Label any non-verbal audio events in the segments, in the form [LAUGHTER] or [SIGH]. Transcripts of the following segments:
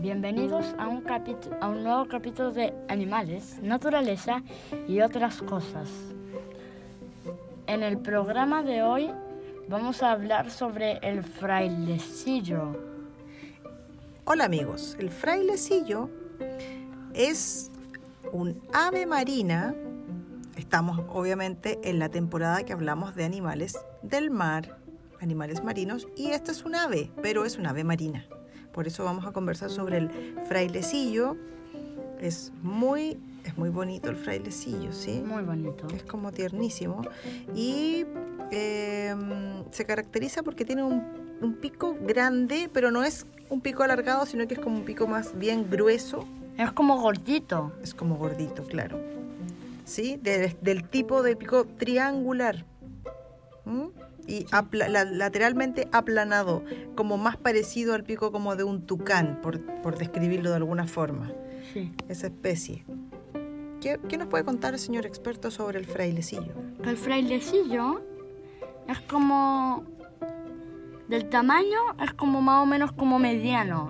Bienvenidos a un, nuevo capítulo de animales, naturaleza y otras cosas. En el programa de hoy vamos a hablar sobre el frailecillo. Hola amigos, el frailecillo es un ave marina. Estamos obviamente en la temporada que hablamos de animales del mar, animales marinos, y esta es un ave, pero es un ave marina. Por eso vamos a conversar sobre el frailecillo. Es muy, es muy bonito el frailecillo, ¿sí? Muy bonito. Es como tiernísimo. Y em, se caracteriza porque tiene un, un, pico grande, pero no es un pico alargado, sino que es como un pico más bien grueso. Es como gordito. Es como gordito, claro. ¿Sí? del tipo de pico triangular. ¿Mm? y lateralmente aplanado, como más parecido al pico como de un tucán, por, describirlo de alguna forma. Sí. Esa especie. ¿Qué, ¿Qué, nos puede contar el señor experto sobre el frailecillo? El frailecillo es como... Del tamaño es como más o menos como mediano.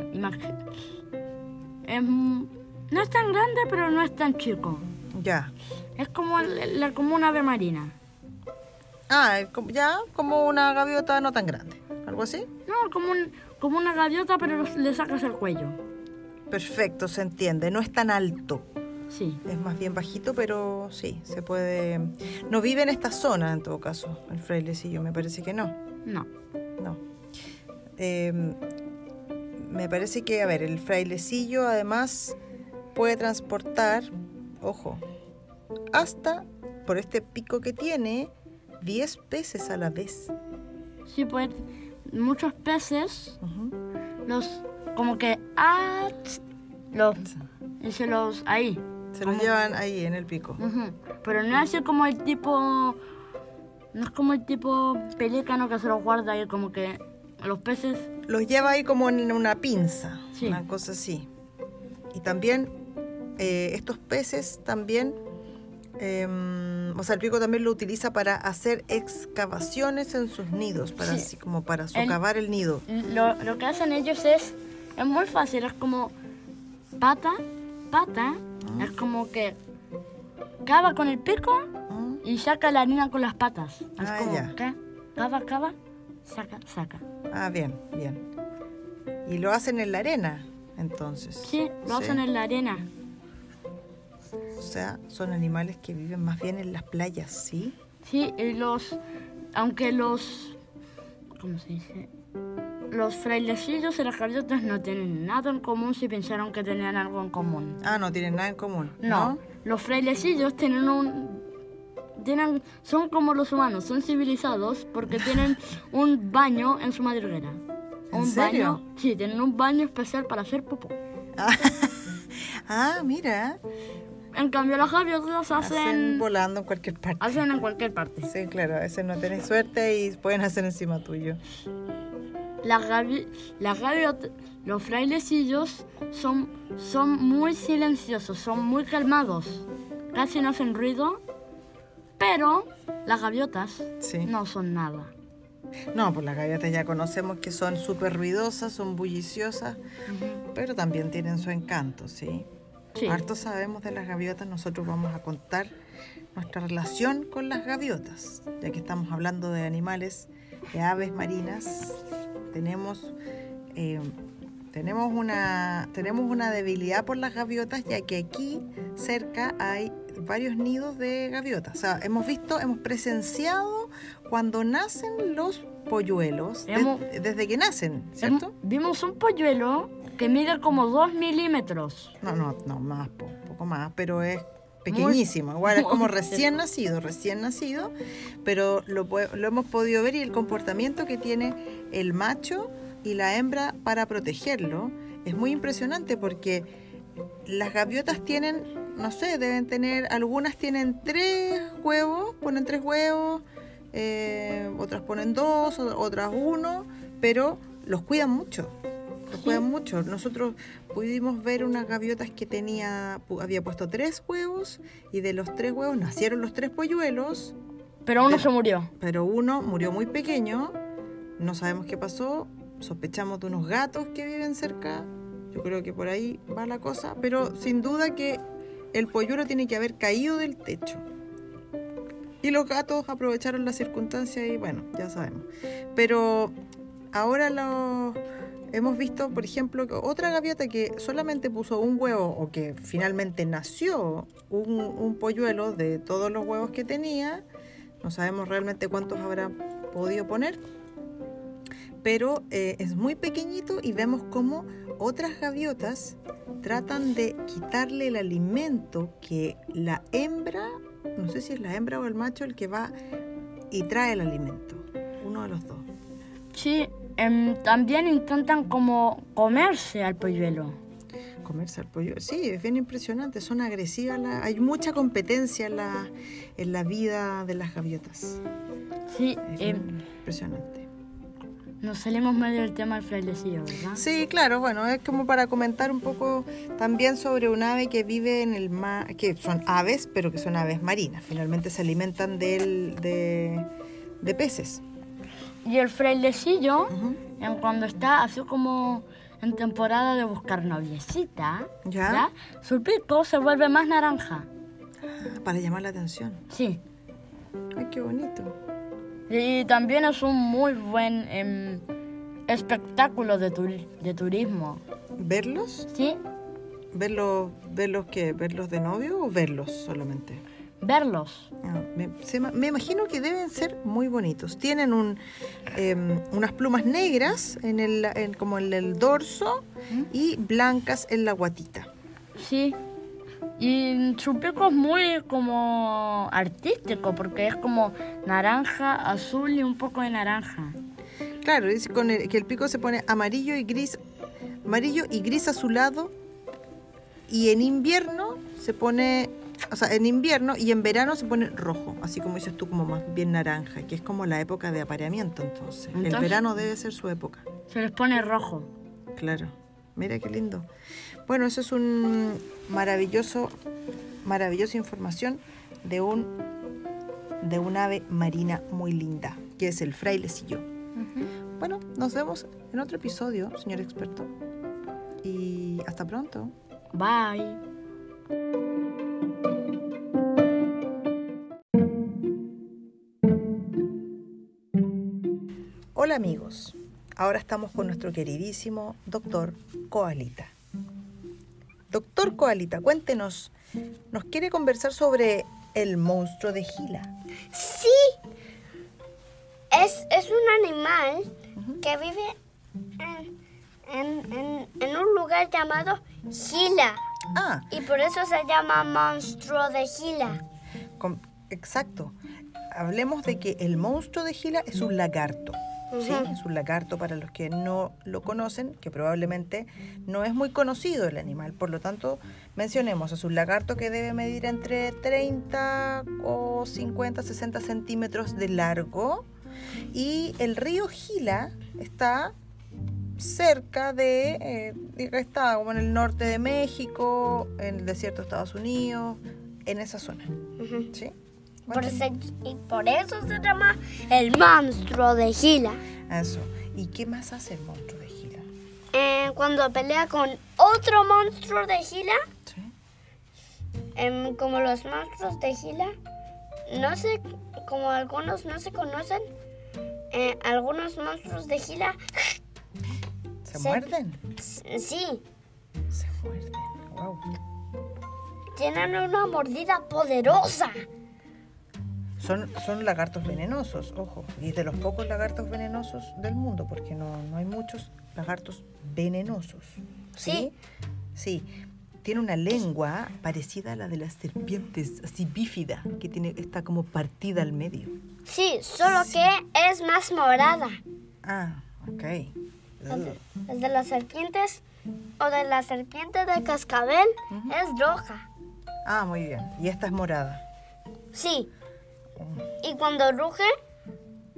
Es, no es tan grande, pero no es tan chico. Ya. Es como, la, como una ave marina. Ah, ya como una gaviota no tan grande, algo así. No, como, un, como una gaviota, pero le sacas el cuello. Perfecto, se entiende. No es tan alto. Sí. Es más bien bajito, pero sí, se puede... No vive en esta zona, en todo caso, el frailecillo, me parece que no. No. No. Em, me parece que, a ver, el frailecillo además puede transportar, ojo, hasta, por este pico que tiene, 10 peces a la vez. Sí, pues muchos peces, los como que ah, los, y se los ahí. Se los llevan ahí en el pico. Pero no es como el tipo, no es como el tipo pelícano que se los guarda ahí, como que los peces. Los lleva ahí como en una pinza, una cosa así. Y también eh, estos peces también Em, o sea, el pico también lo utiliza para hacer excavaciones en sus nidos, para así como para socavar el, nido. Lo, que hacen ellos es, es muy fácil, es como pata, pata, ah. es como que cava con el pico ah. y saca la harina con las patas. Es ah, ya. Cava, cava, saca, saca. Ah, bien, bien. Y lo hacen en la arena, entonces. Sí, lo hacen en la arena. O sea, son animales que viven más bien en las playas, ¿sí? Sí, y los. Aunque los. ¿Cómo se dice? Los frailecillos y las gaviotas no tienen nada en común si pensaron que tenían algo en común. Ah, no tienen nada en común. No, los frailecillos tienen un. Tienen, son como los humanos, son civilizados porque [LAUGHS] tienen un baño en su madriguera. ¿En un serio? baño, sí, tienen un baño especial para hacer popó. ah, [LAUGHS] mira. En cambio, las gaviotas hacen... hacen... volando en cualquier parte. Hacen en cualquier parte. Sí, claro. A veces no tenés suerte y pueden hacer encima tuyo. Las, gavi... las gaviotas, los frailecillos son, son muy silenciosos, son muy calmados. Casi no hacen ruido. Pero las gaviotas no son nada. No, pues las gaviotas ya conocemos que son súper ruidosas, son bulliciosas, pero también tienen su encanto, ¿sí? Harto sabemos de las gaviotas, nosotros vamos a contar nuestra relación con las gaviotas, ya que estamos hablando de animales, de aves marinas. Tenemos, eh, tenemos, una, tenemos una debilidad por las gaviotas, ya que aquí cerca hay varios nidos de gaviotas. O sea, hemos visto, hemos presenciado cuando nacen los polluelos, desde que nacen, ¿cierto? vimos un polluelo que mide como 2 milímetros. No, no, no, más, poco más, pero es pequeñísimo. Igual es [LAUGHS] como recién nacido, recién nacido, pero lo, lo hemos podido ver y el comportamiento que tiene el macho y la hembra para protegerlo es muy impresionante porque las gaviotas tienen, no sé, deben tener, algunas tienen tres huevos, ponen tres huevos, eh, otras ponen dos, otras uno, pero los cuidan mucho juegan mucho. Nosotros pudimos ver unas gaviotas que tenía, había puesto tres huevos y de los tres huevos nacieron los tres polluelos. Pero uno se murió. Pero uno murió muy pequeño No sabemos qué pasó, sospechamos de unos gatos que viven cerca, yo creo que por ahí va la cosa, pero sin duda que el polluelo tiene que haber caído del techo. Y los gatos aprovecharon la circunstancia y bueno, ya sabemos. Pero ahora lo hemos visto, por ejemplo, otra gaviota que solamente puso un huevo o que finalmente nació un, polluelo de todos los huevos que tenía. No sabemos realmente cuántos habrá podido poner, pero eh, es muy pequeñito y vemos cómo otras gaviotas tratan de quitarle el alimento que la hembra, no sé si es la hembra o el macho el que va y trae el alimento, uno de los dos. Sí, em, también intentan como comerse al polluelo. Comerse al pollo. Sí, es bien impresionante, son agresivas. la- hay mucha competencia en la, en la vida de las gaviotas. Sí, Es em, impresionante. nos salimos medio del tema del frailecillo, ¿verdad? Sí, claro, bueno, es como para comentar un poco también sobre un ave que vive en el mar, que son aves, pero que son aves marinas, finalmente se alimentan del, de, de peces. Y el frailecillo, en cuando está así como en temporada de buscar noviecita, Ya. su pico se vuelve más naranja. Para llamar la atención. Sí. Ay, qué bonito. Y también es un muy buen em, espectáculo de, turi- de turismo. ¿Verlos? ¿Sí? ¿Verlos, verlos qué? ¿Verlos de novio o verlos solamente? Verlos. Ah, me, se ma- me imagino que deben ser muy bonitos. Tienen un, em, unas plumas negras en el, en- como en el dorso y blancas en la guatita. Sí. Y su pico es muy como artístico porque es como naranja, azul y un poco de naranja. Claro, dice con el, que el pico se pone amarillo y gris, amarillo y gris azulado. Y en invierno se pone, o sea, en invierno y en verano se pone rojo, así como dices tú, como más bien naranja, que es como la época de apareamiento entonces. El verano debe ser su época. Se les pone rojo. Claro, mira qué lindo. Bueno, eso es un maravilloso, maravillosa información de un de un ave marina muy linda, que es el frailecillo. Bueno, nos vemos en otro episodio, señor experto. Y hasta pronto. Bye. Hola amigos, ahora estamos con nuestro queridísimo doctor Coalita. Doctor Coalita, cuéntenos, nos quiere conversar sobre el monstruo de Gila. Sí. Es, es un animal que vive en, en- en- en un lugar llamado Gila. Ah, Y por eso se llama monstruo de Gila. Exacto. Hablemos de que el monstruo de Gila es un lagarto. ¿Sí? Es un lagarto para los que no lo conocen, que probablemente no es muy conocido el animal. Por lo tanto, mencionemos, es un lagarto que debe medir entre 30 o 50, 60 centímetros de largo. Y el río Gila está cerca de, eh, está como en el norte de México, en el desierto de Estados Unidos, en esa zona. ¿Sí? Por ese- y por eso se llama el monstruo de Gila. Eso. ¿Y qué más hace el monstruo de Gila? Eh, cuando pelea con otro monstruo de Gila, ¿Sí? em, como los monstruos de Gila, no sé, como algunos no se conocen, eh, algunos monstruos de Gila, ¿Se Se- muerden? sí, Se muerden. Wow. tienen una mordida poderosa. Son, son lagartos venenosos, ojo. Y de los pocos lagartos venenosos del mundo, porque no, no hay muchos lagartos venenosos. ¿Sí? Sí. Tiene una lengua parecida a la de las serpientes, así bífida, que tiene, está como partida al medio. Sí, solo que es más morada. Ah, ok. De- las de las serpientes o de la serpiente de cascabel es roja. Ah, muy bien. Y esta es morada. Sí. Y cuando ruge,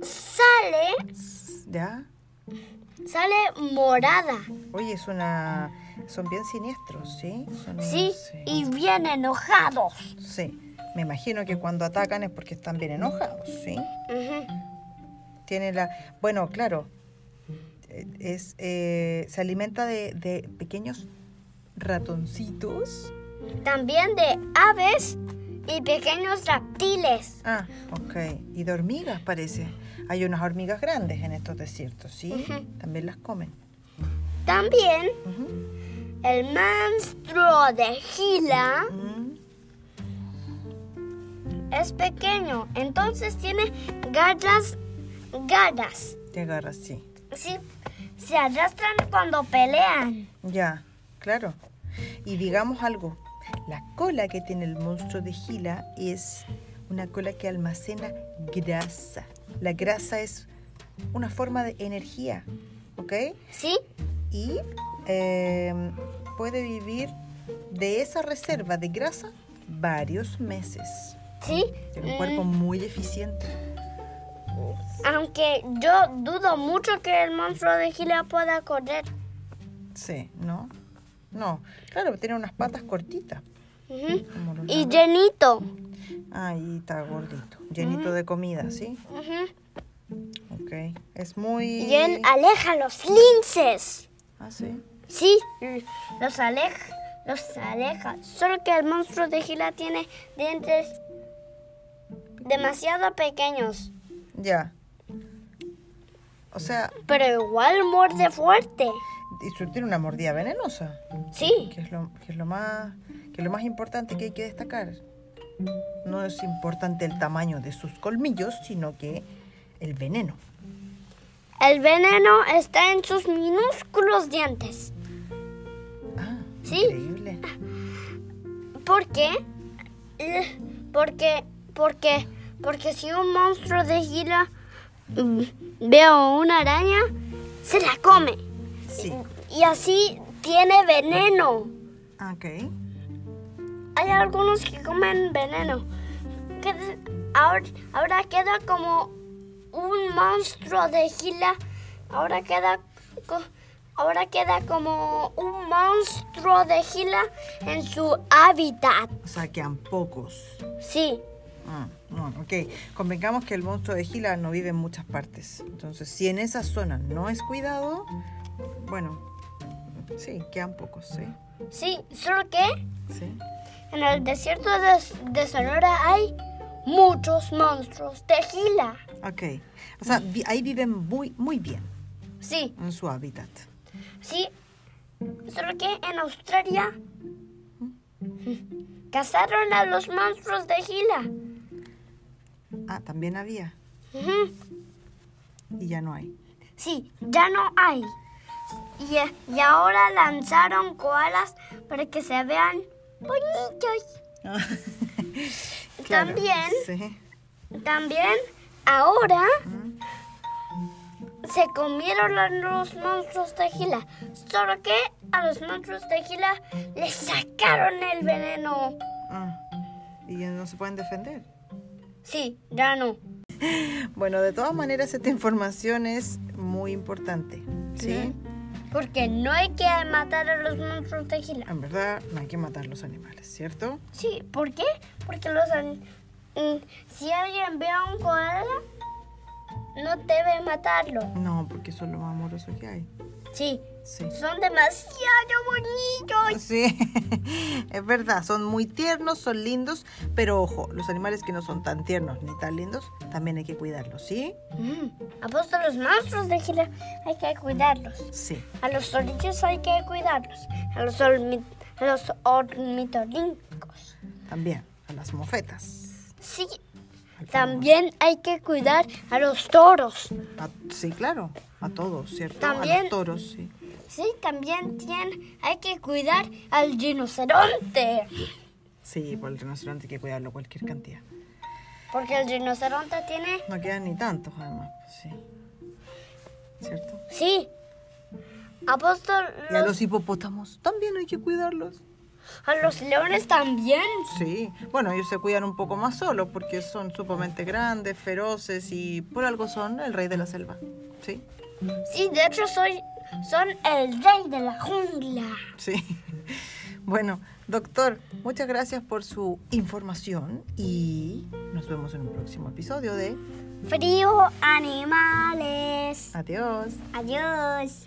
sale, ¿Ya? sale morada. Oye, es una... Son bien siniestros, ¿sí? Son- Sí, y bien enojados. Sí. Me imagino que cuando atacan es porque están bien enojados, ¿sí? Tiene la, bueno, claro, es, eh, se alimenta de, de pequeños ratoncitos. También de aves y pequeños reptiles. Ah, ok. Y de hormigas parece. Hay unas hormigas grandes en estos desiertos, ¿sí? También las comen. También el monstruo de Gila es pequeño, entonces tiene garras, garras. Te agarras, sí. Sí, se arrastran cuando pelean. Ya, claro. Y digamos algo, la cola que tiene el monstruo de Gila es una cola que almacena grasa. La grasa es una forma de energía, ¿ok? ¿Sí? Y eh, puede vivir de esa reserva de grasa varios meses. Sí. Tiene un Mm, cuerpo muy eficiente. Aunque yo dudo mucho que el monstruo de Gila pueda correr. Sí, ¿no? No, claro, tiene unas patas cortitas. Y llenito. Ahí está gordito, llenito de comida, ¿sí? Ok. Es muy... Él aleja los linces. Ah, sí. Sí, los aleja, los aleja. Solo que el monstruo de Gila tiene dientes demasiado pequeños. Ya. O sea, Pero igual muerde fuerte. y tiene una mordida venenosa, Sí, que es lo, que es lo más que lo más importante que hay que destacar. No es importante el tamaño de sus colmillos, sino que el veneno. el veneno está en sus minúsculos dientes. Ah, Sí. increíble. ¿Por qué? Eh, Porque, porque, porque si un monstruo de Gila mm, ve a una araña, se la come. Sí. Y así tiene veneno. Ok. Hay algunos que comen veneno. Que- Ahora, ahora queda como un monstruo de Gila. Ahora queda, ahora queda como un monstruo de Gila en su hábitat. O sea, quedan pocos. Sí, Ah, no, ok. Convengamos que el monstruo de Gila no vive en muchas partes. Entonces, si en esa zona no es cuidado, bueno, sí, quedan pocos, sí. sí. Solo que Sí. En el desierto de, de Sonora hay muchos monstruos de Gila. Ok. O sea, vi- ahí viven muy, muy bien Sí, en su hábitat. sí. Solo que en Australia cazaron a los monstruos de Gila. Ah, también había. Ujú. Y ya no hay. Sí, ya no hay. Y, y ahora lanzaron koalas para que se vean bonitos. [LAUGHS] Claro, También, Sí. también, ahora se comieron a los monstruos de Gila. Solo que a los monstruos de Gila les sacaron el veneno. Ah, y ya no se pueden defender. Sí, ya no. Bueno, de todas maneras, esta información es muy importante. ¿Sí? Porque no hay que matar a los monstruos de Gila. En verdad, no hay que matar los animales, ¿cierto? Sí, ¿por qué? Porque los an- mm, si alguien ve a un koala, no debe matarlo. No, porque son lo más amoroso que hay. Sí, Sí. son demasiado bonitos. Sí, [LAUGHS] es verdad, son muy tiernos, son lindos, pero ojo, los animales que no son tan tiernos ni tan lindos, también hay que cuidarlos, ¿sí? Mm, los monstruos de Gila hay que cuidarlos. Sí. A los orillos hay que cuidarlos. A los, a los. También, a las mofetas. Sí, también hay que cuidar a los toros. A- sí, claro, a todos, ¿cierto? A También- los toros, sí. Sí, también tiene- hay que cuidar al rinoceronte. Sí, por el rinoceronte hay que cuidarlo cualquier cantidad. Porque el rinoceronte tiene... No quedan ni tantos, además, pues, sí. ¿Cierto? Sí. Apóstol, Y a los hipopótamos también hay que cuidarlos. A los leones también. Sí, bueno, ellos se cuidan un poco más solos porque son sumamente grandes, feroces y por algo son el rey de la selva. Sí, Sí, de hecho soy, son el rey de la jungla. sí. Bueno, doctor, muchas gracias por su información y nos vemos en un próximo episodio de Frío animales. Adiós. Adiós.